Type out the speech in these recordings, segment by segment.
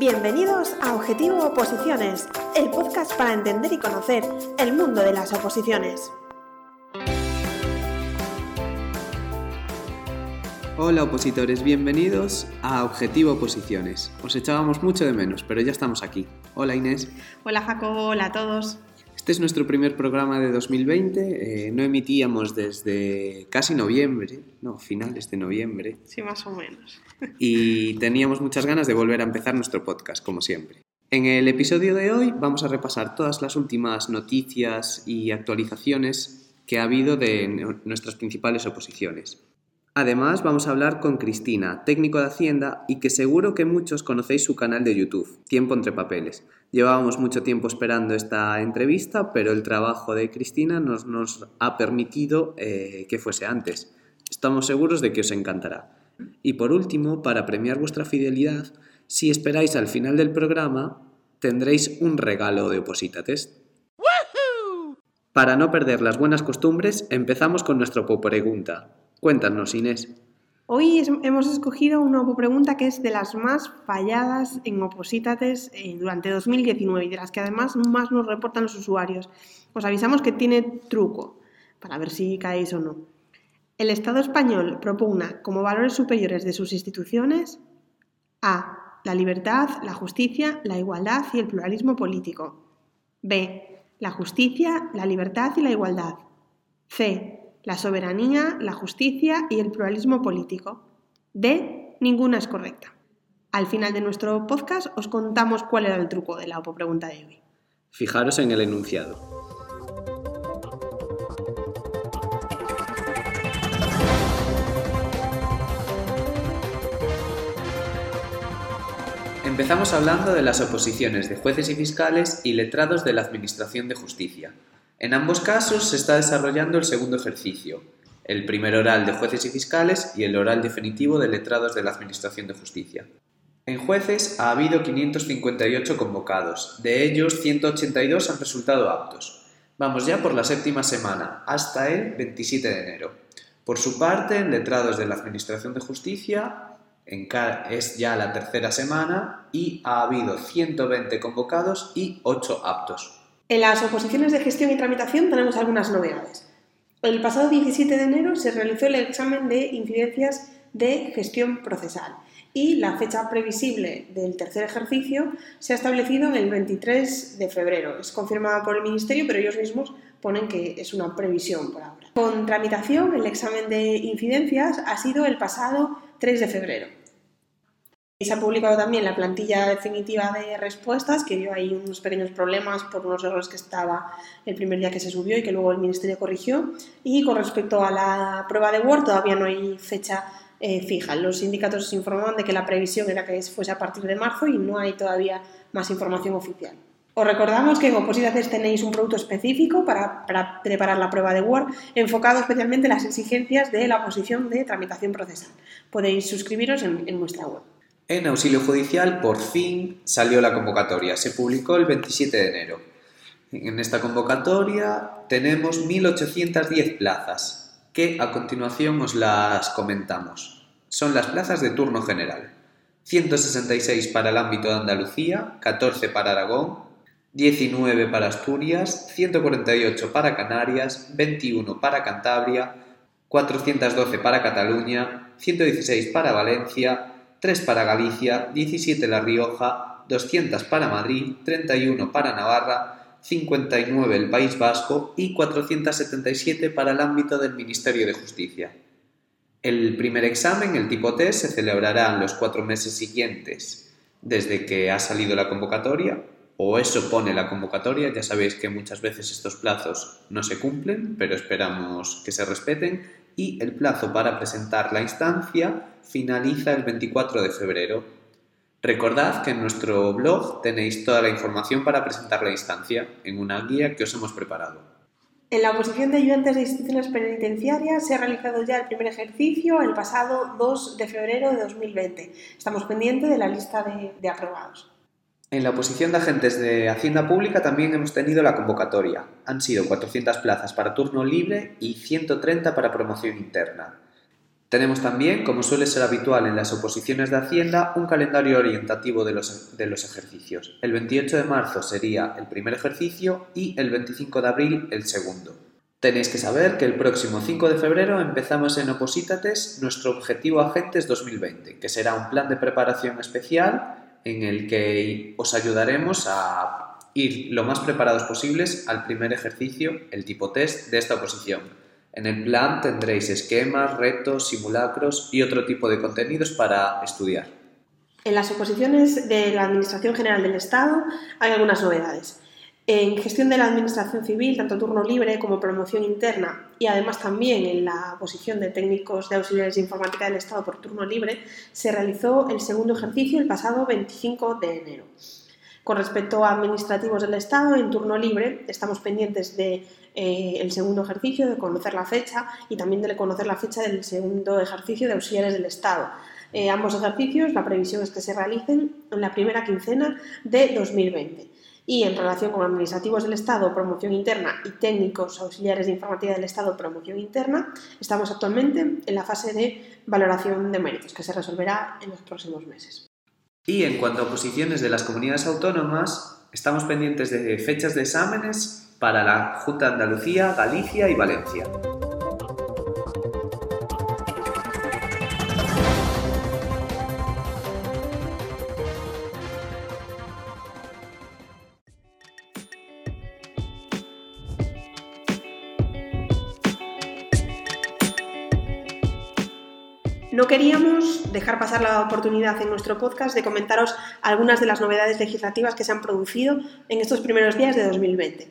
Bienvenidos a Objetivo Oposiciones, el podcast para entender y conocer el mundo de las oposiciones. Hola opositores, bienvenidos a Objetivo Oposiciones. Os echábamos mucho de menos, pero ya estamos aquí. Hola Inés. Hola Jacobo, hola a todos. Este es nuestro primer programa de 2020. Eh, no emitíamos desde casi noviembre, no, finales de noviembre. Sí, más o menos. Y teníamos muchas ganas de volver a empezar nuestro podcast, como siempre. En el episodio de hoy vamos a repasar todas las últimas noticias y actualizaciones que ha habido de nuestras principales oposiciones. Además, vamos a hablar con Cristina, técnico de Hacienda, y que seguro que muchos conocéis su canal de YouTube, Tiempo entre Papeles. Llevábamos mucho tiempo esperando esta entrevista, pero el trabajo de Cristina nos, nos ha permitido eh, que fuese antes. Estamos seguros de que os encantará. Y por último, para premiar vuestra fidelidad, si esperáis al final del programa, tendréis un regalo de Oposita Test. Para no perder las buenas costumbres, empezamos con nuestra pregunta. Cuéntanos, Inés. Hoy hemos escogido una pregunta que es de las más falladas en Opositates eh, durante 2019 y de las que además más nos reportan los usuarios. Os avisamos que tiene truco, para ver si caéis o no. El Estado español propugna como valores superiores de sus instituciones A. La libertad, la justicia, la igualdad y el pluralismo político. B. La justicia, la libertad y la igualdad. C la soberanía, la justicia y el pluralismo político. D. Ninguna es correcta. Al final de nuestro podcast os contamos cuál era el truco de la OPO pregunta de hoy. Fijaros en el enunciado. Empezamos hablando de las oposiciones de jueces y fiscales y letrados de la Administración de Justicia, en ambos casos se está desarrollando el segundo ejercicio, el primer oral de jueces y fiscales y el oral definitivo de letrados de la Administración de Justicia. En jueces ha habido 558 convocados, de ellos 182 han resultado aptos. Vamos ya por la séptima semana, hasta el 27 de enero. Por su parte, en letrados de la Administración de Justicia es ya la tercera semana y ha habido 120 convocados y 8 aptos. En las oposiciones de gestión y tramitación tenemos algunas novedades. El pasado 17 de enero se realizó el examen de incidencias de gestión procesal y la fecha previsible del tercer ejercicio se ha establecido en el 23 de febrero. Es confirmada por el Ministerio, pero ellos mismos ponen que es una previsión por ahora. Con tramitación, el examen de incidencias ha sido el pasado 3 de febrero. Se ha publicado también la plantilla definitiva de respuestas, que dio ahí unos pequeños problemas por unos errores que estaba el primer día que se subió y que luego el Ministerio corrigió. Y con respecto a la prueba de Word, todavía no hay fecha eh, fija. Los sindicatos informaban de que la previsión era que fuese a partir de marzo y no hay todavía más información oficial. Os recordamos que en Opositaces tenéis un producto específico para, preparar la prueba de Word, enfocado especialmente en las exigencias de la posición de tramitación procesal. Podéis suscribiros en nuestra web. En auxilio judicial, por fin salió la convocatoria. Se publicó el 27 de enero. En esta convocatoria tenemos 1.810 plazas, que a continuación os las comentamos. Son las plazas de turno general. 166 para el ámbito de Andalucía, 14 para Aragón, 19 para Asturias, 148 para Canarias, 21 para Cantabria, 412 para Cataluña, 116 para Valencia, 3 para Galicia, 17 La Rioja, 200 para Madrid, 31 para Navarra, 59 el País Vasco y 477 para el ámbito del Ministerio de Justicia. El primer examen, el tipo T, se celebrará en los cuatro meses siguientes desde que ha salido la convocatoria, o eso pone la convocatoria, ya sabéis que muchas veces estos plazos no se cumplen, pero esperamos que se respeten, y el plazo para presentar la instancia finaliza el 24 de febrero. Recordad que en nuestro blog tenéis toda la información para presentar la instancia en una guía que os hemos preparado. En la oposición de ayudantes de instituciones penitenciarias se ha realizado ya el primer ejercicio el pasado 2 de febrero de 2020. Estamos pendientes de la lista de, de aprobados. En la oposición de agentes de Hacienda Pública también hemos tenido la convocatoria. Han sido 400 plazas para turno libre y 130 para promoción interna. Tenemos también, como suele ser habitual en las oposiciones de Hacienda, un calendario orientativo de los, de los, ejercicios. El 28 de marzo sería el primer ejercicio y el 25 de abril el segundo. Tenéis que saber que el próximo 5 de febrero empezamos en Opositates nuestro objetivo Agentes 2020, que será un plan de preparación especial en el que os ayudaremos a ir lo más preparados posibles al primer ejercicio, el tipo test de esta oposición. En el plan tendréis esquemas, retos, simulacros y otro tipo de contenidos para estudiar. En las oposiciones de la Administración General del Estado hay algunas novedades. En gestión de la Administración Civil, tanto turno libre como promoción interna, y además también en la posición de técnicos de auxiliares de informática del Estado por turno libre, se realizó el segundo ejercicio el pasado 25 de enero. Con respecto a administrativos del Estado, en turno libre estamos pendientes de eh, el segundo ejercicio, de conocer la fecha y también de conocer la fecha del segundo ejercicio de auxiliares del Estado. Eh, ambos ejercicios, la previsión es que se realicen en la primera quincena de 2020. Y en relación con administrativos del Estado, promoción interna y técnicos auxiliares de informática del Estado, promoción interna, estamos actualmente en la fase de valoración de méritos, que se resolverá en los próximos meses. Y en cuanto a posiciones de las comunidades autónomas, estamos pendientes de fechas de exámenes para la Junta de Andalucía, Galicia y Valencia. Queríamos dejar pasar la oportunidad en nuestro podcast de comentaros algunas de las novedades legislativas que se han producido en estos primeros días de 2020.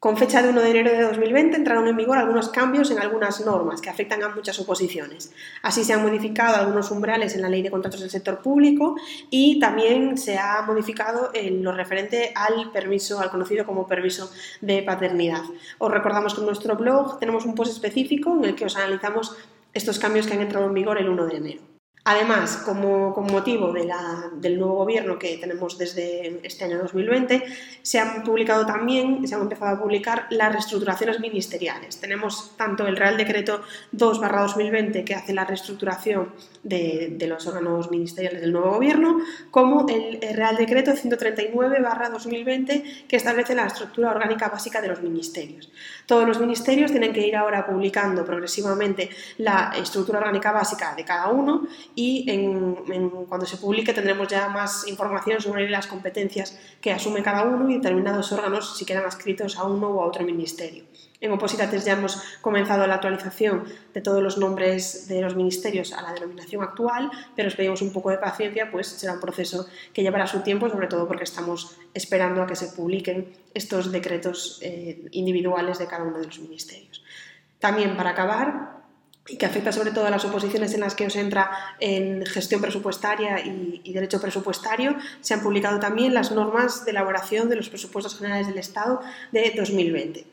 Con fecha de 1 de enero de 2020 entraron en vigor algunos cambios en algunas normas que afectan a muchas oposiciones. Así se han modificado algunos umbrales en la ley de contratos del sector público y también se ha modificado en lo referente al permiso, al conocido como permiso de paternidad. Os recordamos que en nuestro blog tenemos un post específico en el que os analizamos estos cambios que han entrado en vigor el 1 de enero. Además, como, motivo del nuevo gobierno que tenemos desde este año 2020, se han publicado también, se han empezado a publicar las reestructuraciones ministeriales. Tenemos tanto el Real Decreto 2-2020 que hace la reestructuración de, los órganos ministeriales del nuevo gobierno, como el, Real Decreto 139-2020 que establece la estructura orgánica básica de los ministerios. Todos los ministerios tienen que ir ahora publicando progresivamente la estructura orgánica básica de cada uno y cuando se publique tendremos ya más información sobre las competencias que asume cada uno y determinados órganos si quedan adscritos a uno o a otro ministerio. En Opositates ya hemos comenzado la actualización de todos los nombres de los ministerios a la denominación actual, pero os pedimos un poco de paciencia, pues será un proceso que llevará su tiempo, sobre todo porque estamos esperando a que se publiquen estos decretos eh, individuales de cada uno de los ministerios. También, para acabar, y que afecta sobre todo a las oposiciones en las que os entra en gestión presupuestaria y, y, derecho presupuestario, se han publicado también las normas de elaboración de los presupuestos generales del Estado de 2020.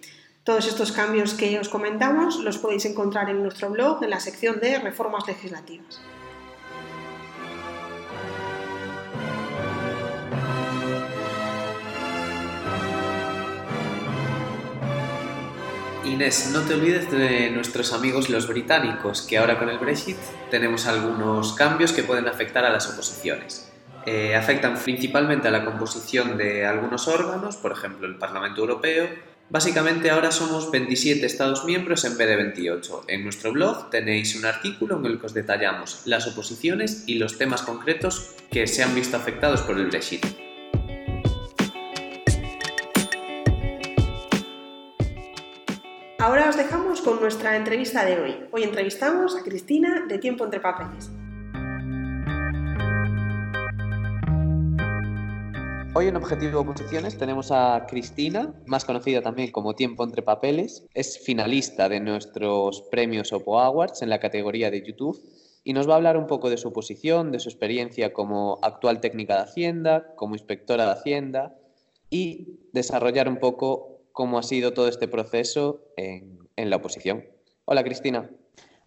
Todos estos cambios que os comentamos los podéis encontrar en nuestro blog en la sección de reformas legislativas. Inés, no te olvides de nuestros amigos los británicos, que ahora con el Brexit tenemos algunos cambios que pueden afectar a las oposiciones. Eh, afectan principalmente a la composición de algunos órganos, por ejemplo el Parlamento Europeo. Básicamente ahora somos 27 Estados miembros en vez de 28. En nuestro blog tenéis un artículo en el que os detallamos las oposiciones y los temas concretos que se han visto afectados por el Brexit. Con nuestra entrevista de hoy. Hoy entrevistamos a Cristina de Tiempo entre Papeles. Hoy en Objetivo Oposiciones tenemos a Cristina, más conocida también como Tiempo entre Papeles. Es finalista de nuestros premios Opo Awards en la categoría de YouTube y nos va a hablar un poco de su posición, de su experiencia como actual técnica de Hacienda, como inspectora de Hacienda y desarrollar un poco cómo ha sido todo este proceso en, la oposición. Hola, Cristina.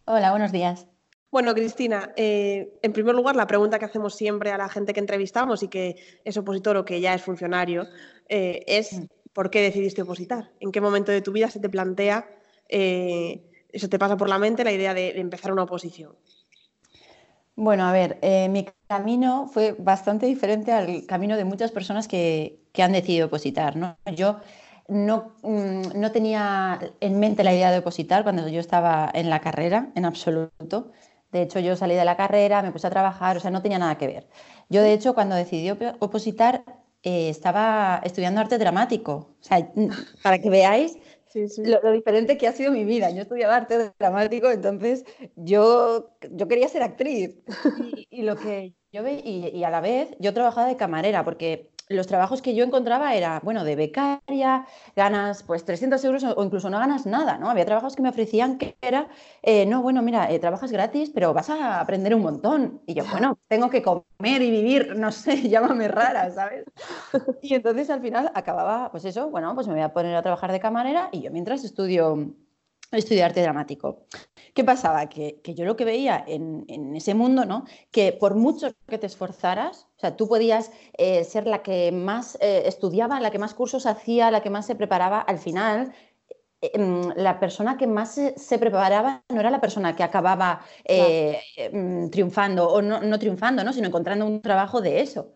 Hola, buenos días. Bueno, Cristina, eh, en primer lugar, la pregunta que hacemos siempre a la gente que entrevistamos y que es opositor o que ya es funcionario eh, es mm. ¿por qué decidiste opositar? ¿En qué momento de tu vida se te plantea eh, eso te pasa por la mente la idea de, empezar una oposición? Bueno, a ver, eh, mi camino fue bastante diferente al camino de muchas personas que, han decidido opositar. ¿no? Yo no, mm, no, tenía en mente la idea de opositar cuando yo estaba en la carrera, en absoluto. De hecho, yo salí de la carrera, me puse a trabajar, o sea, no tenía nada que ver. Yo, de hecho, cuando decidí opositar, eh, estaba estudiando arte dramático. O sea, para que veáis Lo, diferente que ha sido mi vida. Yo estudiaba arte dramático, entonces yo, yo quería ser actriz. Y, lo que yo ve, y, a la vez yo trabajaba de camarera, porque los trabajos que yo encontraba era, bueno, de becaria, ganas pues 300 euros o incluso no ganas nada, ¿no? Había trabajos que me ofrecían que era, eh, no, bueno, mira, eh, trabajas gratis, pero vas a aprender un montón. Y yo, bueno, tengo que comer y vivir, no sé, llámame rara, ¿sabes? Y entonces al final acababa, pues eso, bueno, pues me voy a poner a trabajar de camarera y yo mientras estudio, estudio arte dramático. ¿Qué pasaba? Que, yo lo que veía en, ese mundo, ¿no? Que por mucho que te esforzaras, o sea, tú podías eh, ser la que más eh, estudiaba, la que más cursos hacía, la que más se preparaba, al final eh, em, la persona que más se, preparaba no era la persona que acababa em, triunfando o no, no triunfando, ¿no? sino encontrando un trabajo de eso.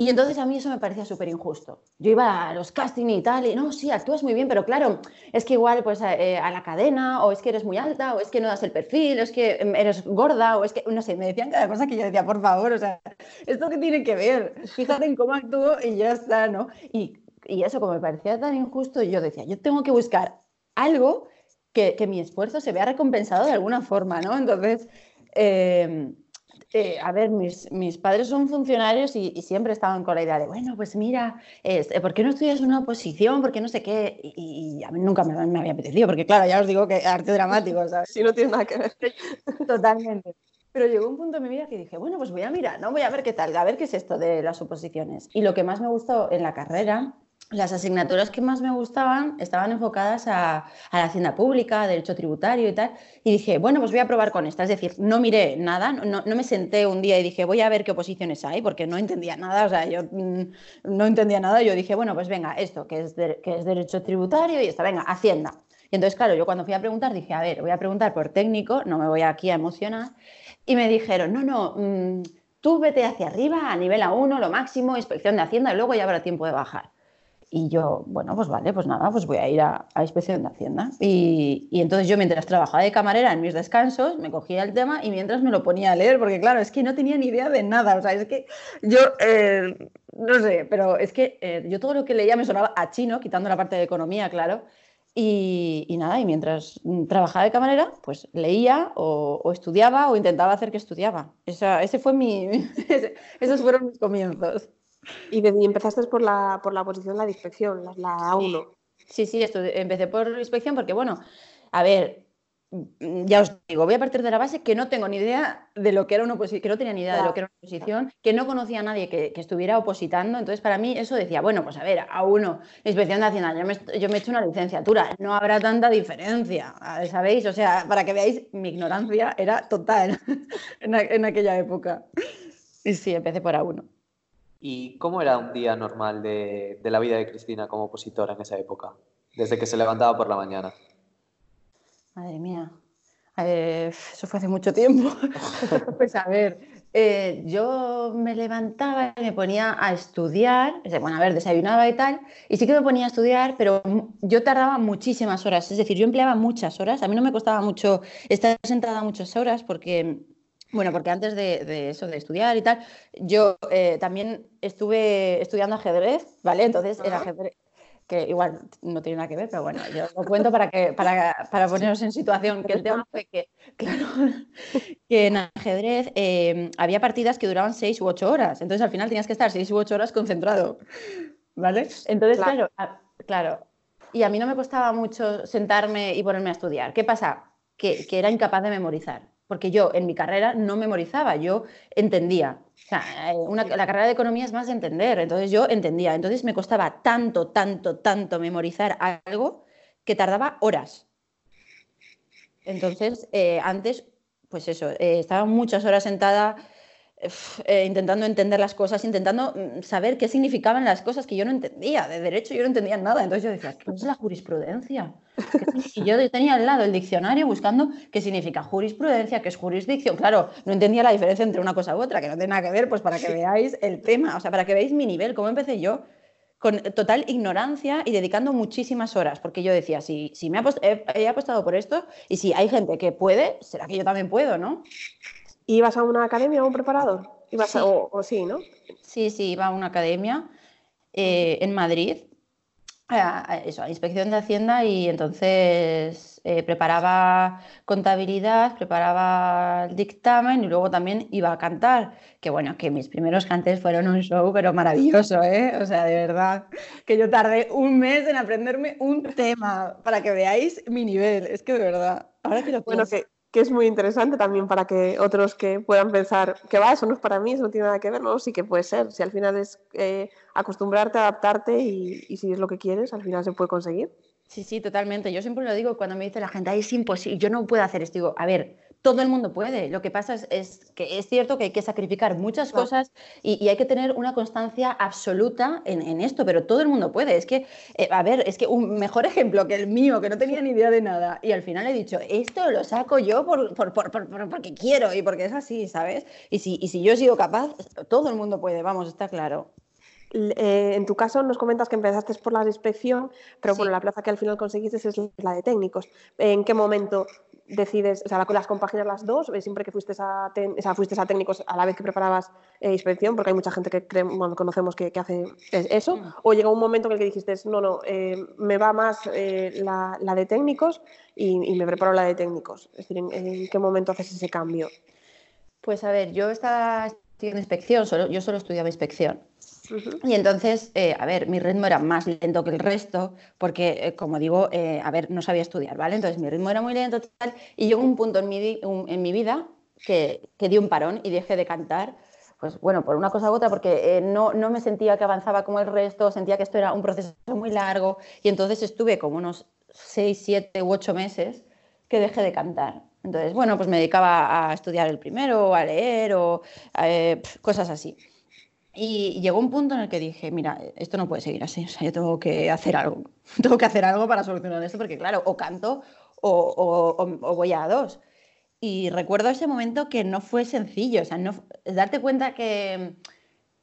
Y entonces a mí eso me parecía súper injusto. Yo iba a los castings y tal, y no, sí, actúas muy bien, pero claro, es que igual pues eh, a la cadena, o es que eres muy alta, o es que no das el perfil, o es que em, eres gorda, o es que, no sé, me decían cada cosa que yo decía, por favor, o sea, ¿esto qué tiene que ver? Fíjate en cómo actúo y ya está, ¿no? Y, y eso, como me parecía tan injusto, yo decía, yo tengo que buscar algo que, que mi esfuerzo se vea recompensado de alguna forma, ¿no? Entonces... Eh, eh, a ver, mis, mis, padres son funcionarios y, siempre estaban con la idea de, bueno, pues mira, este, ¿por qué no estudias una oposición? ¿Por qué no sé qué? Y, a mí nunca me, me, había apetecido, porque claro, ya os digo que arte dramático, ¿sabes? Si no tiene nada que ver. Totalmente. Pero llegó un punto en mi vida que dije, bueno, pues voy a mirar, ¿no? Voy a ver qué tal, a ver qué es esto de las oposiciones. Y lo que más me gustó en la carrera las asignaturas que más me gustaban estaban enfocadas a, la hacienda pública, derecho tributario y tal. Y dije, bueno, pues voy a probar con esta. Es decir, no miré nada, no, me senté un día y dije, voy a ver qué oposiciones hay, porque no entendía nada. O sea, yo mm, no entendía nada. Yo dije, bueno, pues venga, esto, que es, que es derecho tributario y esta, venga, hacienda. Y entonces, claro, yo cuando fui a preguntar dije, a ver, voy a preguntar por técnico, no me voy aquí a emocionar. Y me dijeron, no, no, mm, tú vete hacia arriba, a nivel A1, lo máximo, inspección de hacienda, y luego ya habrá tiempo de bajar. Y yo, bueno, pues vale, pues nada, pues voy a ir a, a inspección de Hacienda. Y, y, entonces yo mientras trabajaba de camarera en mis descansos, me cogía el tema y mientras me lo ponía a leer, porque claro, es que no tenía ni idea de nada. O sea, es que yo, eh, no sé, pero es que eh, yo todo lo que leía me sonaba a chino, quitando la parte de economía, claro. Y, y nada, y mientras trabajaba de camarera, pues leía o, o estudiaba o intentaba hacer que estudiaba. Esa, ese fue mi, esos fueron mis comienzos. Y, empezaste por la, por la posición la de inspección, la, A1. Sí, sí, esto, empecé por inspección porque, bueno, a ver, ya os digo, voy a partir de la base que no tengo ni idea de lo que era una oposición, que no tenía ni idea de lo que era una oposición, que no conocía a nadie que, estuviera opositando. Entonces, para mí eso decía, bueno, pues a ver, a uno, inspección nacional, yo me, yo me he hecho una licenciatura, no habrá tanta diferencia, ¿sabéis? O sea, para que veáis, mi ignorancia era total en, en aquella época. Y sí, empecé por A1. ¿Y cómo era un día normal de, la vida de Cristina como opositora en esa época? Desde que se levantaba por la mañana. Madre mía. eso fue hace mucho tiempo. pues a ver, eh, yo me levantaba y me ponía a estudiar, bueno, a ver, desayunaba y tal, y sí que me ponía a estudiar, pero yo tardaba muchísimas horas, es decir, yo empleaba muchas horas, a mí no me costaba mucho estar sentada muchas horas porque bueno, porque antes de, eso, de estudiar y tal, yo eh, también estuve estudiando ajedrez, ¿vale? Entonces el ajedrez, que igual no tiene nada que ver, pero bueno, yo lo cuento para, que, para, para ponernos en situación, que el tema fue que, claro, que en ajedrez eh, había partidas que duraban seis u ocho horas, entonces al final tenías que estar seis u ocho horas concentrado, ¿vale? Entonces, claro, claro, y a mí no me costaba mucho sentarme y ponerme a estudiar. ¿Qué pasa? Que, que era incapaz de memorizar porque yo en mi carrera no memorizaba, yo entendía. O sea, eh, la carrera de economía es más de entender, entonces yo entendía. Entonces me costaba tanto, tanto, tanto memorizar algo que tardaba horas. Entonces, eh, antes, pues eso, eh, estaba muchas horas sentada eh, intentando entender las cosas, intentando mm, saber qué significaban las cosas que yo no entendía. De derecho yo no entendía nada. Entonces yo decía, ¿qué es la jurisprudencia? Y yo tenía al lado el diccionario buscando qué significa jurisprudencia, qué es jurisdicción. Claro, no entendía la diferencia entre una cosa u otra, que no tiene nada que ver, pues para que veáis el tema, o sea, para que veáis mi nivel, cómo empecé yo con total ignorancia y dedicando muchísimas horas, porque yo decía, si, si me he, he apostado por esto y si hay gente que puede, será que yo también puedo, ¿no? ¿Ibas a una academia o un preparador? ¿Ibas sí. o, sí, ¿no? Sí, sí, iba a una academia eh, en Madrid, a, eso, a inspección de Hacienda y entonces eh, preparaba contabilidad, preparaba el dictamen y luego también iba a cantar, que bueno, que mis primeros cantes fueron un show, pero maravilloso, ¿eh? O sea, de verdad, que yo tardé un mes en aprenderme un tema, para que veáis mi nivel, es que de verdad, ahora que lo Bueno, que, que es muy interesante también para que otros que puedan pensar que va, eso no es para mí, eso no tiene nada que ver, no, sí que puede ser, si al final es eh, acostumbrarte, adaptarte y, y, si es lo que quieres, al final se puede conseguir. Sí, sí, totalmente. Yo siempre lo digo cuando me dice la gente, Ay, es imposible, yo no puedo hacer esto, digo, a ver, todo el mundo puede. Lo que pasa es, es, que es cierto que hay que sacrificar muchas claro. cosas y, y, hay que tener una constancia absoluta en, en, esto, pero todo el mundo puede. Es que, eh, a ver, es que un mejor ejemplo que el mío, que no tenía ni idea de nada, y al final he dicho, esto lo saco yo por, por, por, porque quiero y porque es así, ¿sabes? Y si, y si yo he sido capaz, todo el mundo puede, vamos, está claro. Eh, en tu caso nos comentas que empezaste por la de inspección, pero sí. bueno, la plaza que al final conseguiste es la de técnicos. ¿En qué momento decides, o sea, las compaginas las dos? ¿Siempre que fuiste a, o sea, fuiste a técnicos a la vez que preparabas eh, inspección? Porque hay mucha gente que cree, bueno, conocemos que, que, hace eso. Mm. ¿O llegó un momento en el que dijiste, no, no, eh, me va más eh, la, la, de técnicos y, y, me preparo la de técnicos? Es decir, ¿en, ¿en, qué momento haces ese cambio? Pues a ver, yo estaba en inspección, solo, yo solo estudiaba inspección. Y entonces, eh, a ver, mi ritmo era más lento que el resto, porque, eh, como digo, eh, a ver, no sabía estudiar, ¿vale? Entonces mi ritmo era muy lento tal, y llegó un punto en mi, un, en mi vida que, que, di un parón y dejé de cantar, pues bueno, por una cosa u otra, porque no, no me sentía que avanzaba como el resto, sentía que esto era un proceso muy largo, y entonces estuve como unos seis, siete u ocho meses que dejé de cantar. Entonces, bueno, pues me dedicaba a estudiar el primero, a leer o eh, cosas así. Y llegó un punto en el que dije, mira, esto no puede seguir así, o sea, yo tengo que hacer algo, tengo que hacer algo para solucionar esto, porque claro, o canto o, o, o voy a dos. Y recuerdo ese momento que no fue sencillo, o sea, no, darte cuenta que,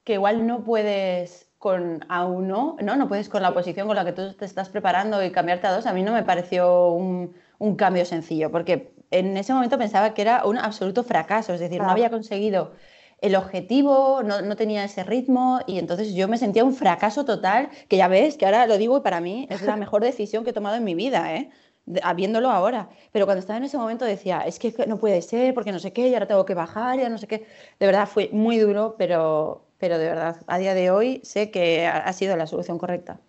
que igual no puedes con a uno, ¿no? No puedes con la posición con la que tú te estás preparando y cambiarte a dos, a mí no me pareció un, un cambio sencillo, porque en ese momento pensaba que era un absoluto fracaso, es decir, claro. no había conseguido el objetivo, no, no, tenía ese ritmo y entonces yo me sentía un fracaso total, que ya ves, que ahora lo digo y para mí es la mejor decisión que he tomado en mi vida, ¿eh? viéndolo ahora. Pero cuando estaba en ese momento decía, es que no puede ser, porque no sé qué, y ahora tengo que bajar, ya no sé qué. De verdad fue muy duro, pero, pero de verdad, a día de hoy sé que ha sido la solución correcta.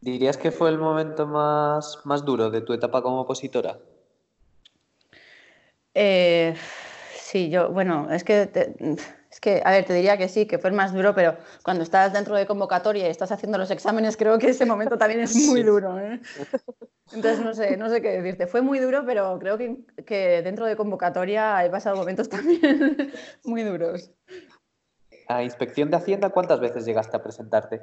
¿Dirías que fue el momento más, más duro de tu etapa como opositora? Eh, sí, yo, bueno, es que, te, es que, a ver, te diría que sí, que fue el más duro, pero cuando estás dentro de convocatoria y estás haciendo los exámenes, creo que ese momento también es muy duro. ¿eh? Entonces, no sé, no sé qué decirte. Fue muy duro, pero creo que, que dentro de convocatoria he pasado momentos también muy duros. ¿A inspección de Hacienda cuántas veces llegaste a presentarte?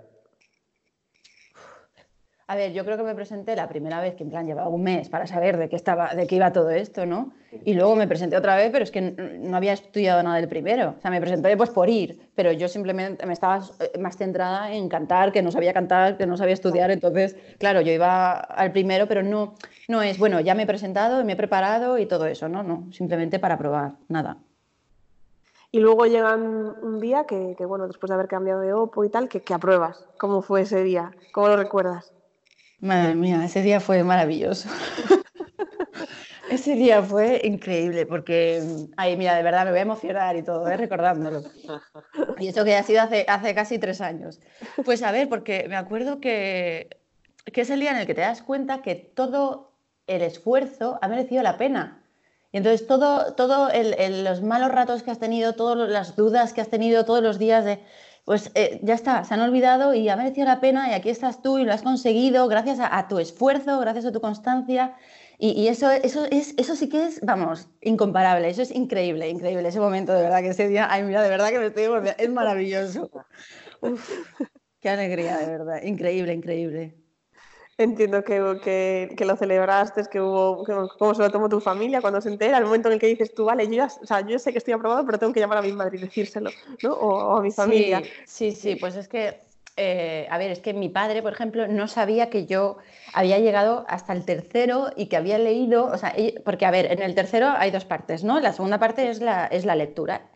A ver, yo creo que me presenté la primera vez que en plan llevaba un mes para saber de qué estaba, de qué iba todo esto, ¿no? Y luego me presenté otra vez, pero es que no había estudiado nada del primero. O sea, me presenté pues por ir, pero yo simplemente me estaba eh, más centrada en cantar, que no sabía cantar, que no sabía estudiar. Entonces, claro, yo iba al primero, pero no, no es, bueno, ya me he presentado, me he preparado y todo eso, ¿no? No, simplemente para probar, nada. Y luego llegan un día que, que, bueno, después de haber cambiado de OPO y tal, que, que apruebas. ¿Cómo fue ese día? ¿Cómo lo recuerdas? Madre mía, ese día fue maravilloso. ese día fue increíble porque, ay, mira, de verdad me voy a emocionar y todo, ¿eh? recordándolo. Y eso que ha sido hace, casi tres años. Pues a ver, porque me acuerdo que, que es el día en el que te das cuenta que todo el esfuerzo ha merecido la pena. Y entonces todo, todo los malos ratos que has tenido, todas las dudas que has tenido, todos los días de pues eh, ya está, se han olvidado y ha merecido la pena y aquí estás tú y lo has conseguido gracias a, a tu esfuerzo, gracias a tu constancia Y, eso, eso, es, eso sí que es, vamos, incomparable, eso es increíble, increíble, ese momento de verdad, que ese día, ay, mira, de verdad que me estoy es maravilloso. qué alegría, de verdad, increíble, increíble. Entiendo que, que, lo celebraste, que hubo, cómo se lo tomó tu familia cuando se entera, el momento en el que dices tú, vale, yo, ya, o sea, yo sé que estoy aprobado, pero tengo que llamar a mi madre y decírselo, ¿no? O, a mi familia. Sí, sí, pues es que, eh, a ver, es que mi padre, por ejemplo, no sabía que yo había llegado hasta el tercero y que había leído, o sea, porque, a ver, en el tercero hay dos partes, ¿no? La segunda parte es la, es la lectura.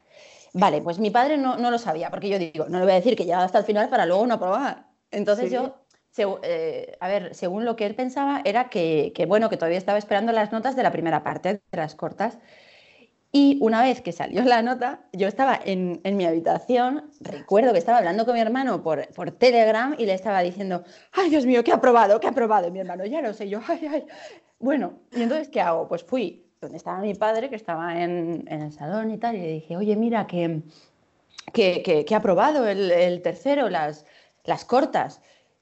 Vale, pues mi padre no, no lo sabía, porque yo digo, no le voy a decir que llegado hasta el final para luego no aprobar. Entonces yo eh, a ver, según lo que él pensaba, era que, bueno, que todavía estaba esperando las notas de la primera parte, de las cortas. Y una vez que salió la nota, yo estaba en, mi habitación, recuerdo que estaba hablando con mi hermano por, por, Telegram y le estaba diciendo, ay Dios mío, que ha aprobado, que ha aprobado. Mi hermano, ya lo sé, yo, ay, ay. Bueno, ¿y entonces qué hago? Pues fui donde estaba mi padre, que estaba en, el salón y tal, y le dije, oye, mira, que, que, ha aprobado el, el tercero, las, las cortas.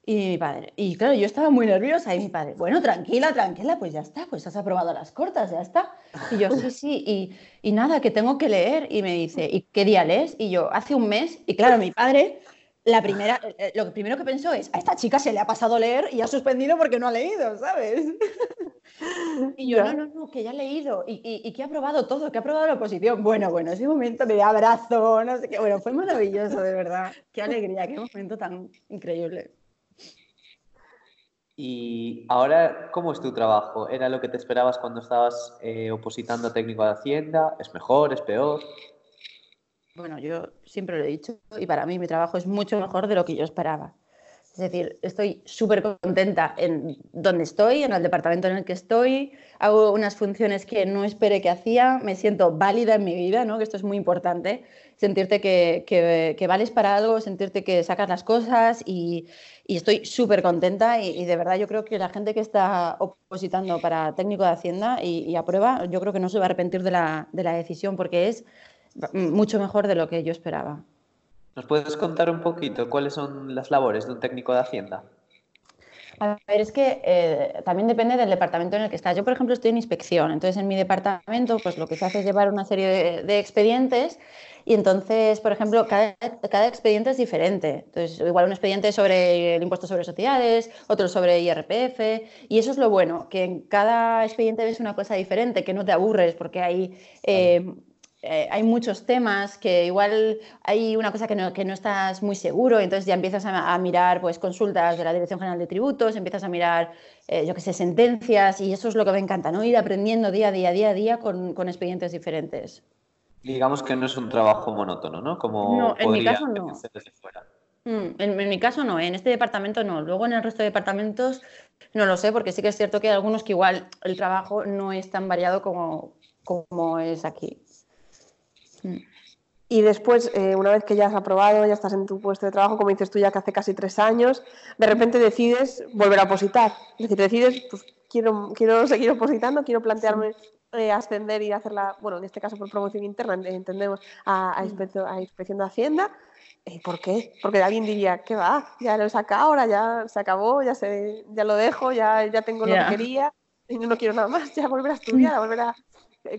Y mi padre, y claro, yo estaba muy nerviosa y mi padre, bueno, tranquila, tranquila, pues ya está, pues has aprobado las cortas, ya está. Y yo, sí, sí, y, y nada, que tengo que leer. Y me dice, ¿y qué día lees? Y yo, hace un mes, y claro, mi padre, la primera, eh, eh, lo primero que pensó es, a esta chica se le ha pasado leer y ha suspendido porque no ha leído, ¿sabes? Y yo, no, no, no, que ya ha leído y, y, que ha aprobado todo, que ha aprobado la oposición. Bueno, bueno, ese momento me da abrazo, no sé qué. Bueno, fue maravilloso, de verdad. Qué alegría, qué momento tan increíble. Y ahora, ¿cómo es tu trabajo? ¿Era lo que te esperabas cuando estabas eh, opositando a técnico de Hacienda? ¿Es mejor? ¿Es peor? Bueno, yo siempre lo he dicho y para mí mi trabajo es mucho mejor de lo que yo esperaba. Es decir, estoy súper contenta en donde estoy, en el departamento en el que estoy, hago unas funciones que no esperé que hacía, me siento válida en mi vida, ¿no? que esto es muy importante, sentirte que, que, vales para algo, sentirte que sacas las cosas y, y estoy súper contenta y, de verdad yo creo que la gente que está opositando para técnico de Hacienda y, y aprueba, yo creo que no se va a arrepentir de la, de la decisión porque es mucho mejor de lo que yo esperaba. ¿Nos puedes contar un poquito cuáles son las labores de un técnico de Hacienda? A ver, es que eh, también depende del departamento en el que estás. Yo, por ejemplo, estoy en inspección, entonces en mi departamento, pues lo que se hace es llevar una serie de, expedientes y entonces, por ejemplo, cada, cada, expediente es diferente. Entonces, igual un expediente sobre el impuesto sobre sociedades, otro sobre IRPF, y eso es lo bueno, que en cada expediente ves una cosa diferente, que no te aburres, porque hay eh, eh, hay muchos temas que igual hay una cosa que no, que no estás muy seguro, entonces ya empiezas a, mirar pues, consultas de la Dirección General de Tributos, empiezas a mirar, eh, yo qué sé, sentencias, y eso es lo que me encanta, ¿no? Ir aprendiendo día a día, día a día con, con expedientes diferentes. Digamos que no es un trabajo monótono, ¿no? Como no, en mi caso no. Mm, en, mi caso no, en este departamento no. Luego en el resto de departamentos no lo sé, porque sí que es cierto que hay algunos que igual el trabajo no es tan variado como, como es aquí. Y después, eh, una vez que ya has aprobado, ya estás en tu puesto de trabajo, como dices tú ya que hace casi tres años, de repente decides volver a opositar. Es decir, decides, pues quiero, quiero seguir opositando, quiero plantearme eh, ascender y hacerla, bueno, en este caso por promoción interna, entendemos, a, a, inspección, de Hacienda. Eh, ¿Por qué? Porque alguien diría, ¿qué va? Ya lo he sacado, ahora ya se acabó, ya, se, ya lo dejo, ya, ya tengo lo que quería y no quiero nada más, ya volver a estudiar, a volver a,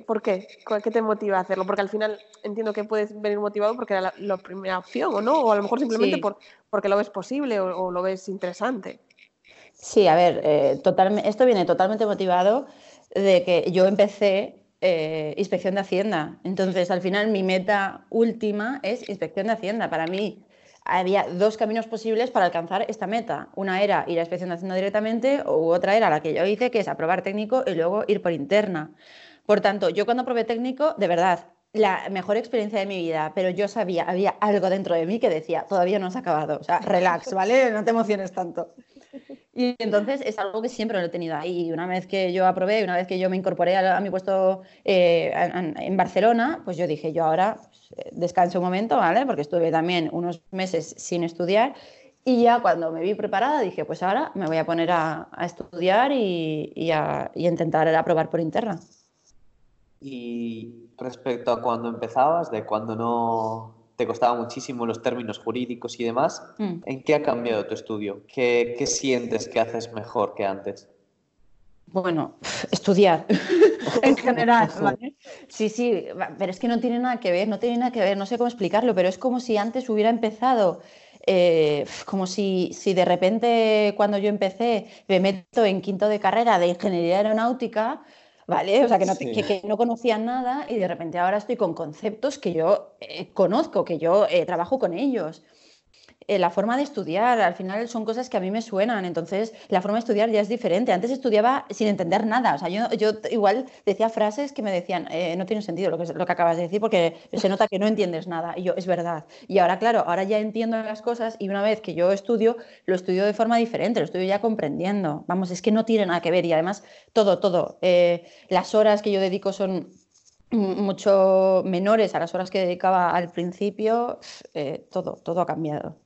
¿Por qué? ¿Qué te motiva a hacerlo? Porque al final entiendo que puedes venir motivado porque era la, primera opción, ¿o no? O a lo mejor simplemente por, porque lo ves posible o, lo ves interesante. Sí, a ver, eh, esto viene totalmente motivado de que yo empecé eh, inspección de Hacienda. Entonces, al final, mi meta última es inspección de Hacienda. Para mí, había dos caminos posibles para alcanzar esta meta. Una era ir a inspección de Hacienda directamente, u otra era la que yo hice, que es aprobar técnico y luego ir por interna. Por tanto, yo cuando probé técnico, de verdad, la mejor experiencia de mi vida, pero yo sabía, había algo dentro de mí que decía, todavía no has acabado, o sea, relax, ¿vale? No te emociones tanto. Y entonces es algo que siempre lo he tenido ahí. Una vez que yo aprobé, una vez que yo me incorporé a, mi puesto eh, en, Barcelona, pues yo dije, yo ahora pues, eh, descanso un momento, ¿vale? Porque estuve también unos meses sin estudiar. Y ya cuando me vi preparada dije, pues ahora me voy a poner a, estudiar y, y a y intentar aprobar por interna. Y respecto a cuando empezabas, de cuando no te costaba muchísimo los términos jurídicos y demás, mm. ¿en qué ha cambiado tu estudio? ¿Qué, ¿Qué, sientes que haces mejor que antes? bueno, estudiar en general. Sí, sí, pero es que no tiene nada que ver, no tiene nada que ver, no sé cómo explicarlo, pero es como si antes hubiera empezado, eh, como si, si de repente cuando yo empecé me meto en quinto de carrera de ingeniería aeronáutica, ¿vale? O sea, que no, que, no conocía nada y de repente ahora estoy con conceptos que yo eh, conozco, que yo eh, trabajo con ellos. Eh, la forma de estudiar, al final son cosas que a mí me suenan, entonces la forma de estudiar ya es diferente. Antes estudiaba sin entender nada, o sea, yo, yo igual decía frases que me decían, eh, no tiene sentido lo que, lo que acabas de decir porque se nota que no entiendes nada, y yo, es verdad. Y ahora, claro, ahora ya entiendo las cosas y una vez que yo estudio, lo estudio de forma diferente, lo estudio ya comprendiendo. Vamos, es que no tiene nada que ver y además todo, todo. Eh, las horas que yo dedico son mucho menores a las horas que dedicaba al principio, todo, todo ha cambiado.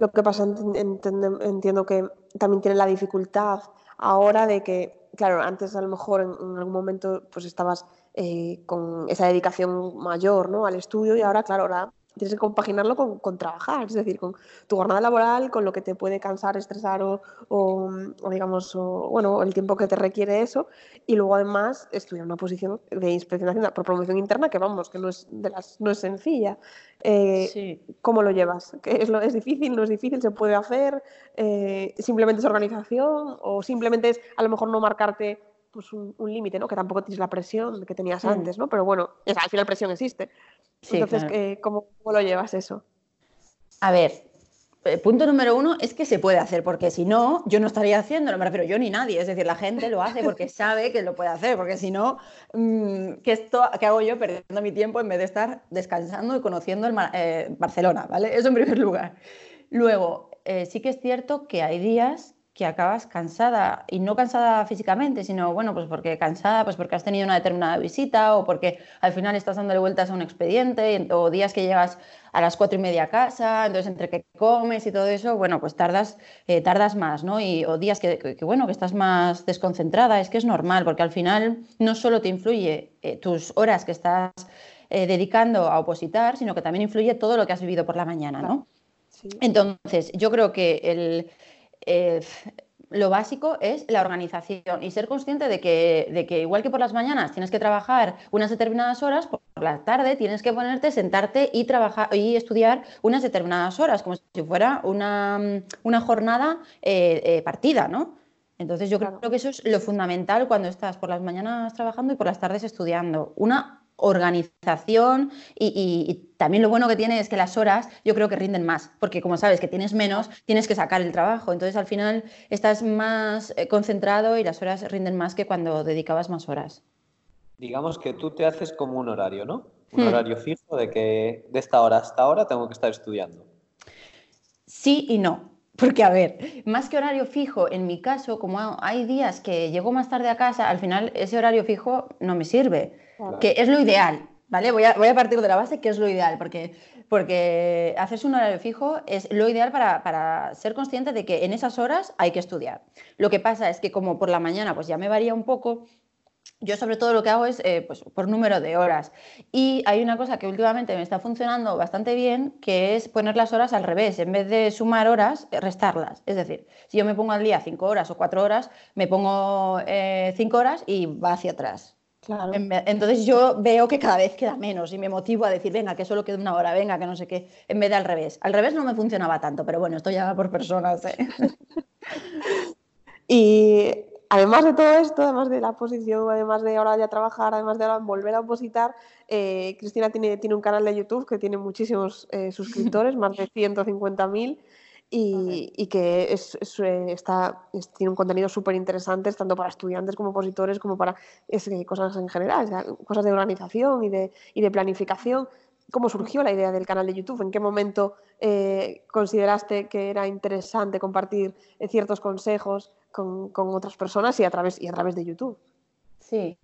Lo que pasa, entiendo que también tiene la dificultad ahora de que, claro, antes a lo mejor en, algún momento pues estabas eh, con esa dedicación mayor ¿no? al estudio y ahora, claro, ahora tienes que compaginarlo con, trabajar, es decir, con tu jornada laboral, con lo que te puede cansar, estresar o, digamos, bueno, el tiempo que te requiere eso, y luego además estudiar una posición de inspección por promoción interna, que vamos, que no es, de las, no es sencilla. Eh, ¿Cómo lo llevas? ¿Es, lo, ¿Es difícil? ¿No es difícil? ¿Se puede hacer? Eh, ¿Simplemente es organización? ¿O simplemente es a lo mejor no marcarte pues un, límite, ¿no? Que tampoco tienes la presión que tenías mm. antes, ¿no? Pero bueno, al final presión existe. Entonces, eh, ¿cómo, lo llevas eso? A ver, eh, punto número uno es que se puede hacer, porque si no, yo no estaría haciéndolo, me refiero yo ni nadie. Es decir, la gente lo hace porque sabe que lo puede hacer, porque si no, mm, ¿qué, esto, ¿qué hago yo perdiendo mi tiempo en vez de estar descansando y conociendo el, eh, Barcelona? ¿vale? Eso en primer lugar. Luego, sí que es cierto que hay días que acabas cansada y no cansada físicamente, sino bueno, pues porque cansada, pues porque has tenido una determinada visita o porque al final estás dándole vueltas a un expediente o días que llegas a las cuatro y media a casa, entonces entre que comes y todo eso, bueno, pues tardas, eh, tardas más, ¿no? Y, o días que, bueno, que estás más desconcentrada, es que es normal, porque al final no solo te influye eh, tus horas que estás eh, dedicando a opositar, sino que también influye todo lo que has vivido por la mañana, ¿no? Entonces, yo creo que el eh, lo básico es la organización y ser consciente de que, de que, igual que por las mañanas tienes que trabajar unas determinadas horas, por la tarde tienes que ponerte, sentarte y trabajar y estudiar unas determinadas horas, como si fuera una, jornada eh, eh, partida, ¿no? Entonces yo creo que eso es lo fundamental cuando estás por las mañanas trabajando y por las tardes estudiando. Una organización y, también lo bueno que tiene es que las horas yo creo que rinden más, porque como sabes que tienes menos, tienes que sacar el trabajo, entonces al final estás más eh, concentrado y las horas rinden más que cuando dedicabas más horas. Digamos que tú te haces como un horario, ¿no? Un hmm. horario fijo de que de esta hora hasta ahora tengo que estar estudiando. Sí y no. Porque, a ver, más que horario fijo, en mi caso, como hay días que llego más tarde a casa, al final ese horario fijo no me sirve que es lo ideal, ¿vale? Voy a, voy a, partir de la base que es lo ideal, porque, porque hacerse un horario fijo es lo ideal para, para, ser consciente de que en esas horas hay que estudiar. Lo que pasa es que como por la mañana pues ya me varía un poco, yo sobre todo lo que hago es eh, pues, por número de horas. Y hay una cosa que últimamente me está funcionando bastante bien, que es poner las horas al revés. En vez de sumar horas, restarlas. Es decir, si yo me pongo al día cinco horas o cuatro horas, me pongo eh, cinco horas y va hacia atrás. Entonces yo veo que cada vez queda menos y me motivo a decir, venga, que solo queda una hora, venga, que no sé qué, en vez de al revés. Al revés no me funcionaba tanto, pero bueno, esto ya va por personas. ¿eh? y además de todo esto, además de la posición, además de ahora ya trabajar, además de ahora volver a opositar, eh, Cristina tiene, tiene un canal de YouTube que tiene muchísimos eh, suscriptores, más de 150.000 y, que es, eh, está, tiene un contenido súper interesante tanto para estudiantes como opositores como para cosas en general, cosas de organización y de, y de, planificación. ¿Cómo surgió la idea del canal de YouTube? ¿En qué momento eh, consideraste que era interesante compartir eh, ciertos consejos con, con, otras personas y a, través, y a través de YouTube? Sí,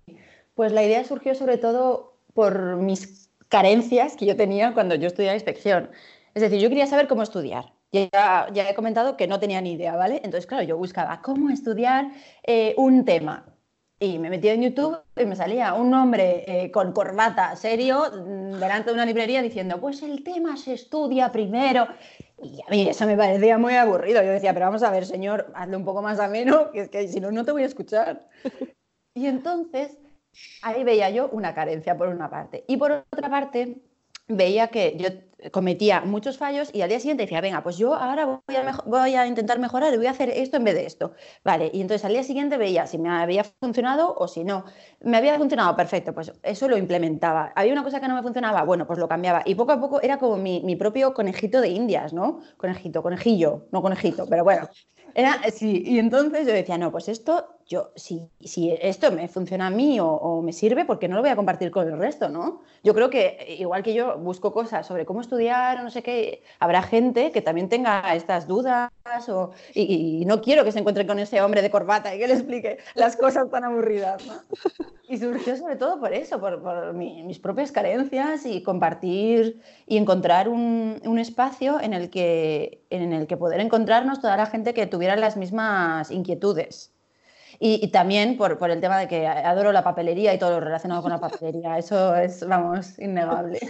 pues la idea surgió sobre todo por mis carencias que yo tenía cuando yo estudiaba inspección. Es decir, yo quería saber cómo estudiar ya, ya he comentado que no tenía ni idea, ¿vale? Entonces, claro, yo buscaba cómo estudiar eh, un tema. Y me metí en YouTube y me salía un hombre eh, con corbata serio mm, delante de una librería diciendo, pues el tema se estudia primero. Y a mí eso me parecía muy aburrido. Yo decía, pero vamos a ver, señor, hazlo un poco más ameno, que es que si no, no te voy a escuchar. Y entonces ahí veía yo una carencia por una parte. Y por otra parte, veía que yo cometía muchos fallos y al día siguiente decía, venga, pues yo ahora voy a, intentar mejorar y voy a hacer esto en vez de esto. Vale, y entonces al día siguiente veía si me había funcionado o si no. Me había funcionado, perfecto, pues eso lo implementaba. Había una cosa que no me funcionaba, bueno, pues lo cambiaba. Y poco a poco era como mi, mi propio conejito de indias, ¿no? Conejito, conejillo, no conejito, pero bueno. Era, sí, y entonces yo decía, no, pues esto yo, si, si esto me funciona a mí o, me sirve, ¿por qué no lo voy a compartir con el resto, no? Yo creo que igual que yo busco cosas sobre cómo estudiar o no sé qué, habrá gente que también tenga estas dudas o, y, no quiero que se encuentre con ese hombre de corbata y que le explique las cosas tan aburridas, ¿no? Y surgió sobre todo por eso, por, mis propias carencias y compartir y encontrar un, un espacio en el, que, en el que poder encontrarnos toda la gente que tuviera las mismas inquietudes. Y, también por, por, el tema de que adoro la papelería y todo lo relacionado con la papelería. Eso es, vamos, innegable.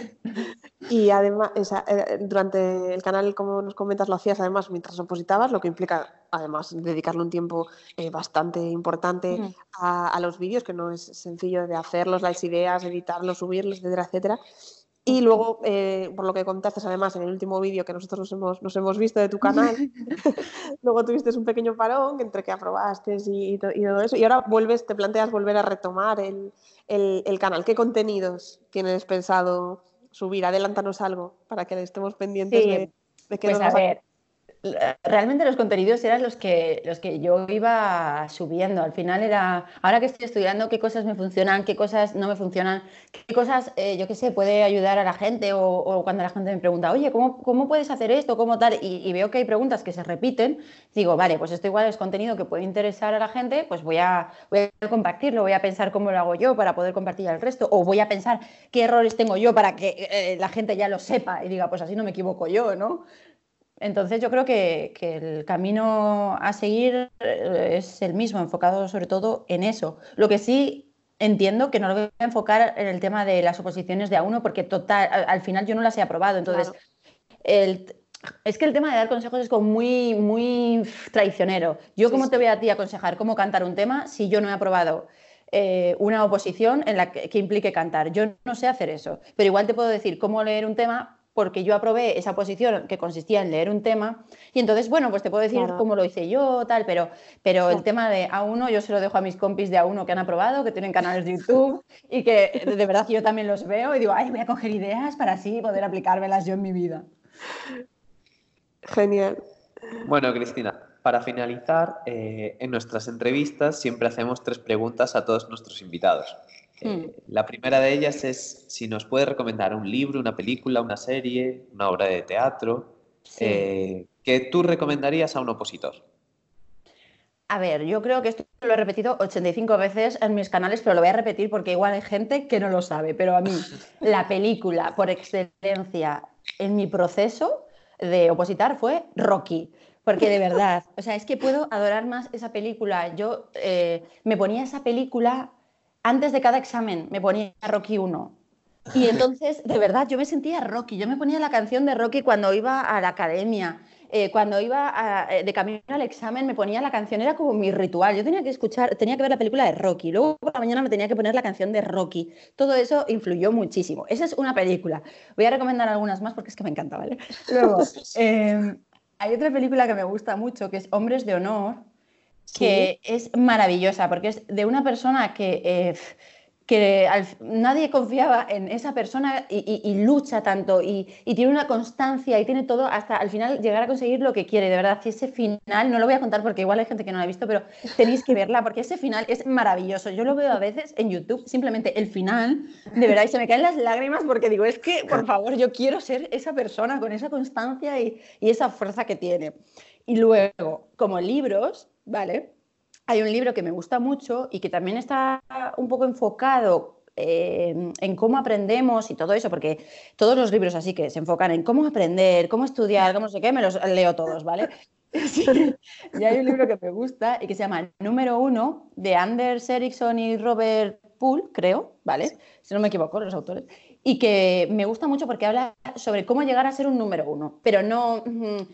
Y además, eh, durante el canal, como nos comentas, lo hacías además mientras opositabas, lo que implica además dedicarle un tiempo eh, bastante importante a, a, los vídeos, que no es sencillo de hacerlos, las ideas, editarlos, subirlos, etcétera, etcétera. Y luego, eh, por lo que contaste además en el último vídeo que nosotros nos hemos, nos hemos visto de tu canal, luego tuviste un pequeño parón entre que aprobaste y, y, todo eso, y ahora vuelves, te planteas volver a retomar el, el, el, canal. ¿Qué contenidos tienes pensado subir? Adelántanos algo para que estemos pendientes de, de qué pues nos a ver, realmente los contenidos eran los que, los que yo iba subiendo. Al final era, ahora que estoy estudiando, qué cosas me funcionan, qué cosas no me funcionan, qué cosas, eh, yo qué sé, puede ayudar a la gente o, cuando la gente me pregunta, oye, ¿cómo, cómo puedes hacer esto? ¿Cómo tal? Y, veo que hay preguntas que se repiten, digo, vale, pues esto igual es contenido que puede interesar a la gente, pues voy a, voy a compartirlo, voy a pensar cómo lo hago yo para poder compartir al resto, o voy a pensar qué errores tengo yo para que eh, la gente ya lo sepa y diga, pues así no me equivoco yo, ¿no? Entonces yo creo que, el camino a seguir eh, es el mismo, enfocado sobre todo en eso. Lo que sí entiendo que no lo voy a enfocar en el tema de las oposiciones de a uno, porque total, al, final yo no las he aprobado. Entonces, es que el tema de dar consejos es como muy, muy traicionero. Yo, ¿cómo te voy a ti aconsejar cómo cantar un tema si yo no he aprobado? Eh, una oposición en la que, implique cantar. Yo no sé hacer eso, pero igual te puedo decir cómo leer un tema porque yo aprobé esa posición que consistía en leer un tema y entonces, bueno, pues te puedo decir cómo lo hice yo, tal, pero, pero el tema de A1 yo se lo dejo a mis compis de A1 que han aprobado, que tienen canales de YouTube y que de verdad yo también los veo y digo, ay, voy a coger ideas para así poder aplicármelas yo en mi vida. Genial. Bueno, Cristina, para finalizar, eh, en nuestras entrevistas siempre hacemos tres preguntas a todos nuestros invitados. Hmm. La primera de ellas es si nos puede recomendar un libro, una película, una serie, una obra de teatro eh, que tú recomendarías a un opositor. A ver, yo creo que esto lo he repetido 85 veces en mis canales, pero lo voy a repetir porque igual hay gente que no lo sabe. Pero a mí, la película por excelencia en mi proceso de opositar fue Rocky. Porque de verdad, o sea, es que puedo adorar más esa película. Yo eh, me ponía esa película antes de cada examen me ponía Rocky 1. Y entonces, de verdad, yo me sentía Rocky. Yo me ponía la canción de Rocky cuando iba a la academia. Eh, cuando iba eh, de camino al examen me ponía la canción, era como mi ritual. Yo tenía que escuchar, tenía que ver la película de Rocky. Luego por la mañana me tenía que poner la canción de Rocky. Todo eso influyó muchísimo. Esa es una película. Voy a recomendar algunas más porque es que me encanta, ¿vale? Luego, em, hay otra película que me gusta mucho que es Hombres de Honor, que es maravillosa, porque es de una persona que, eh, que nadie confiaba en esa persona y, lucha tanto y, tiene una constancia y tiene todo hasta al final llegar a conseguir lo que quiere. De verdad, ese final, no lo voy a contar porque igual hay gente que no la ha visto, pero tenéis que verla porque ese final es maravilloso. Yo lo veo a veces en YouTube, simplemente el final, de verdad, y se me caen las lágrimas porque digo, es que, por favor, yo quiero ser esa persona con esa constancia y esa fuerza que tiene. Y luego, como libros, ¿vale? Hay un libro que me gusta mucho y que también está un poco enfocado eh, en cómo aprendemos y todo eso, porque todos los libros así que se enfocan en cómo aprender, cómo estudiar, cómo no sé qué, me los leo todos, ¿vale? y hay un libro que me gusta y que se llama Número uno de Anders Ericsson y Robert Poole, creo, ¿vale? Si no me equivoco, los autores y que me gusta mucho porque habla sobre cómo llegar a ser un número uno, pero no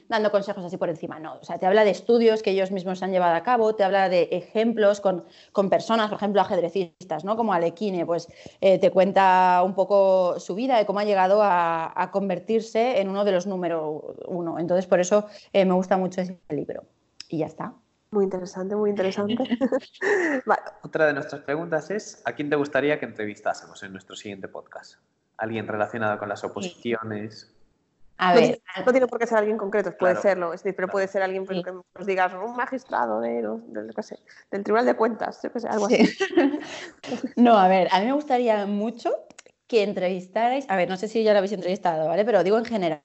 dando consejos así por encima, no. O sea, te habla de estudios que ellos mismos han llevado a cabo, te habla de ejemplos con, con personas, por ejemplo, ajedrecistas, ¿no? Como Alequine, pues eh, te cuenta un poco su vida y cómo ha llegado a, convertirse en uno de los número uno. Entonces, por eso eh, me gusta mucho ese libro. Y ya está. Muy interesante, muy interesante. Otra de nuestras preguntas es, ¿a quién te gustaría que entrevistásemos en nuestro siguiente podcast? ¿Alguien relacionado con las oposiciones? A ver, no, tiene por qué ser alguien concreto, puede serlo, es decir, pero puede ser alguien pues, que nos digas un magistrado de, del Tribunal de Cuentas, yo sé, algo así. no, a ver, a mí me gustaría mucho que entrevistarais, a ver, no sé si ya lo habéis entrevistado, ¿vale? Pero digo en general,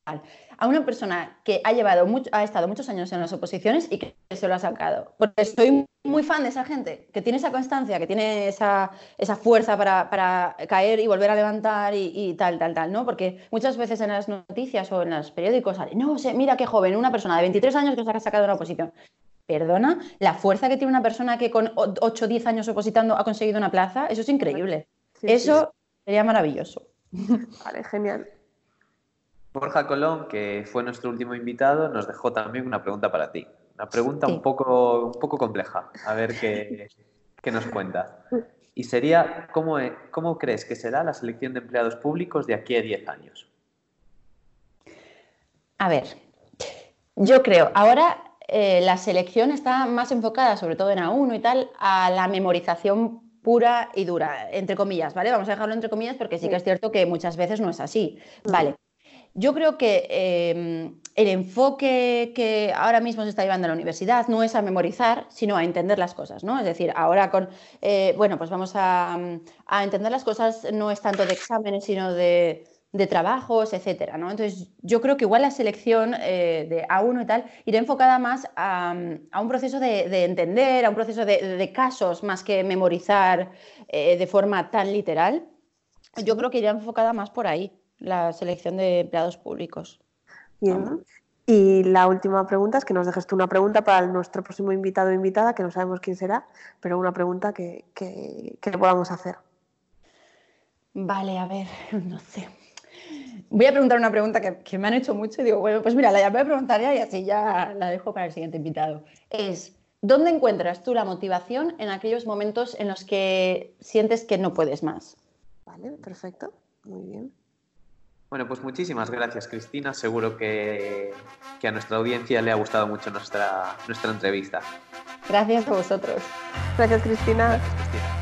a una persona que ha llevado mucho, ha estado muchos años en las oposiciones y que se lo ha sacado. Porque estoy muy fan de esa gente, que tiene esa constancia, que tiene esa, esa fuerza para, para, caer y volver a levantar y, tal, tal, tal, ¿no? Porque muchas veces en las noticias o en los periódicos sale, no, sé, mira qué joven, una persona de 23 años que se ha sacado de una oposición. Perdona, la fuerza que tiene una persona que con 8 o 10 años opositando ha conseguido una plaza, eso es increíble. eso Sería maravilloso. Vale, genial. Borja Colón, que fue nuestro último invitado, nos dejó también una pregunta para ti. Una pregunta un, poco, un poco compleja. A ver qué, qué nos cuenta. Y sería, ¿cómo, ¿cómo crees que será la selección de empleados públicos de aquí a 10 años? A ver, yo creo, ahora eh, la selección está más enfocada, sobre todo en A1 y tal, a la memorización pura y dura, entre comillas, ¿vale? Vamos a dejarlo entre comillas porque sí que es cierto que muchas veces no es así, ¿vale? Yo creo que em, el enfoque que ahora mismo se está llevando a la universidad no es a memorizar, sino a entender las cosas, ¿no? Es decir, ahora con, eh, bueno, pues vamos a, a entender las cosas no es tanto de exámenes, sino de, de trabajos, etcétera. ¿no? Entonces, yo creo que igual la selección eh, de A1 y tal irá enfocada más a, un proceso de, entender, a un proceso de, casos, más que memorizar eh, de forma tan literal. Yo creo que irá enfocada más por ahí, la selección de empleados públicos. Bien. Y la última pregunta es que nos dejes tú una pregunta para nuestro próximo invitado o invitada, que no sabemos quién será, pero una pregunta que, que, que podamos hacer. Vale, a ver, no sé. Voy a preguntar una pregunta que, me han hecho mucho y digo, bueno, pues mira, la voy a preguntar ya y así ya la dejo para el siguiente invitado. Es, ¿dónde encuentras tú la motivación en aquellos momentos en los que sientes que no puedes más? Vale, perfecto, muy bien. Bueno, pues muchísimas gracias, Cristina. Seguro que, que, a nuestra audiencia le ha gustado mucho nuestra, nuestra entrevista. Gracias a vosotros. Gracias, Cristina. Gracias, Cristina.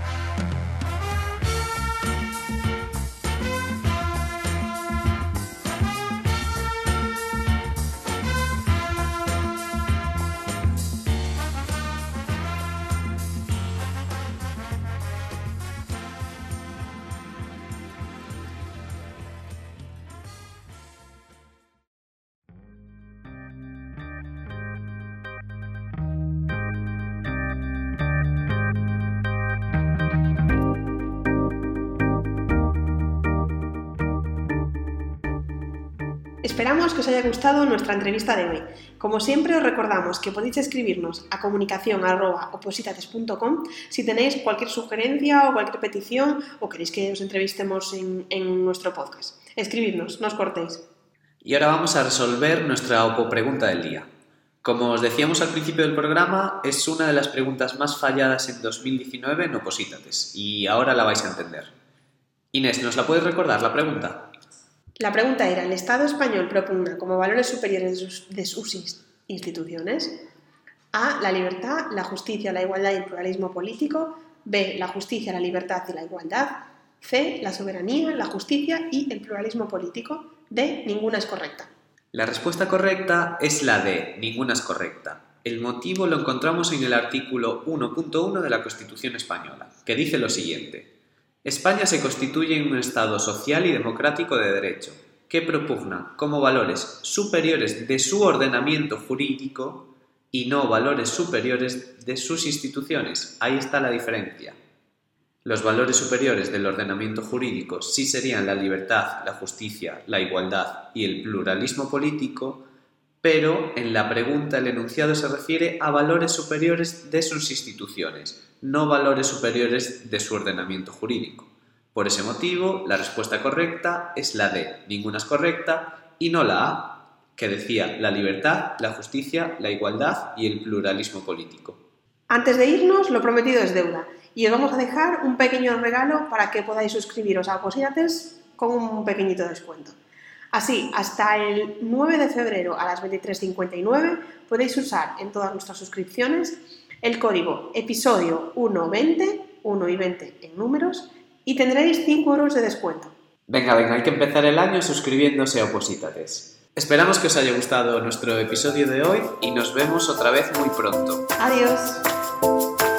Esperamos que os haya gustado nuestra entrevista de hoy. Como siempre os recordamos que podéis escribirnos a comunicación.opositates.com si tenéis cualquier sugerencia o cualquier petición o queréis que os entrevistemos en, nuestro podcast. Escribidnos, no os cortéis. Y ahora vamos a resolver nuestra OPO pregunta del día. Como os decíamos al principio del programa, es una de las preguntas más falladas en 2019 en Opositates y ahora la vais a entender. Inés, ¿nos la puedes recordar la pregunta? La pregunta era, ¿el Estado español propugna como valores superiores de sus, instituciones? A. La libertad, la justicia, la igualdad y el pluralismo político. B. La justicia, la libertad y la igualdad. C. La soberanía, la justicia y el pluralismo político. D. Ninguna es correcta. La respuesta correcta es la D. Ninguna es correcta. El motivo lo encontramos en el artículo 1.1 de la Constitución española, que dice lo siguiente. España se constituye en un Estado social y democrático de derecho, que propugna como valores superiores de su ordenamiento jurídico y no valores superiores de sus instituciones. Ahí está la diferencia. Los valores superiores del ordenamiento jurídico sí serían la libertad, la justicia, la igualdad y el pluralismo político, pero en la pregunta el enunciado se refiere a valores superiores de sus instituciones, no valores superiores de su ordenamiento jurídico. Por ese motivo, la respuesta correcta es la D, ninguna es correcta, y no la A, que decía la libertad, la justicia, la igualdad y el pluralismo político. Antes de irnos, lo prometido es deuda, y os vamos a dejar un pequeño regalo para que podáis suscribiros a Posirates con un pequeñito descuento. Así, hasta el 9 de febrero a las 23.59 podéis usar en todas nuestras suscripciones el código episodio 120, 1 y 20 en números, y tendréis 5 euros de descuento. Venga, venga, hay que empezar el año suscribiéndose a Opositates. Esperamos que os haya gustado nuestro episodio de hoy y nos vemos otra vez muy pronto. Adiós.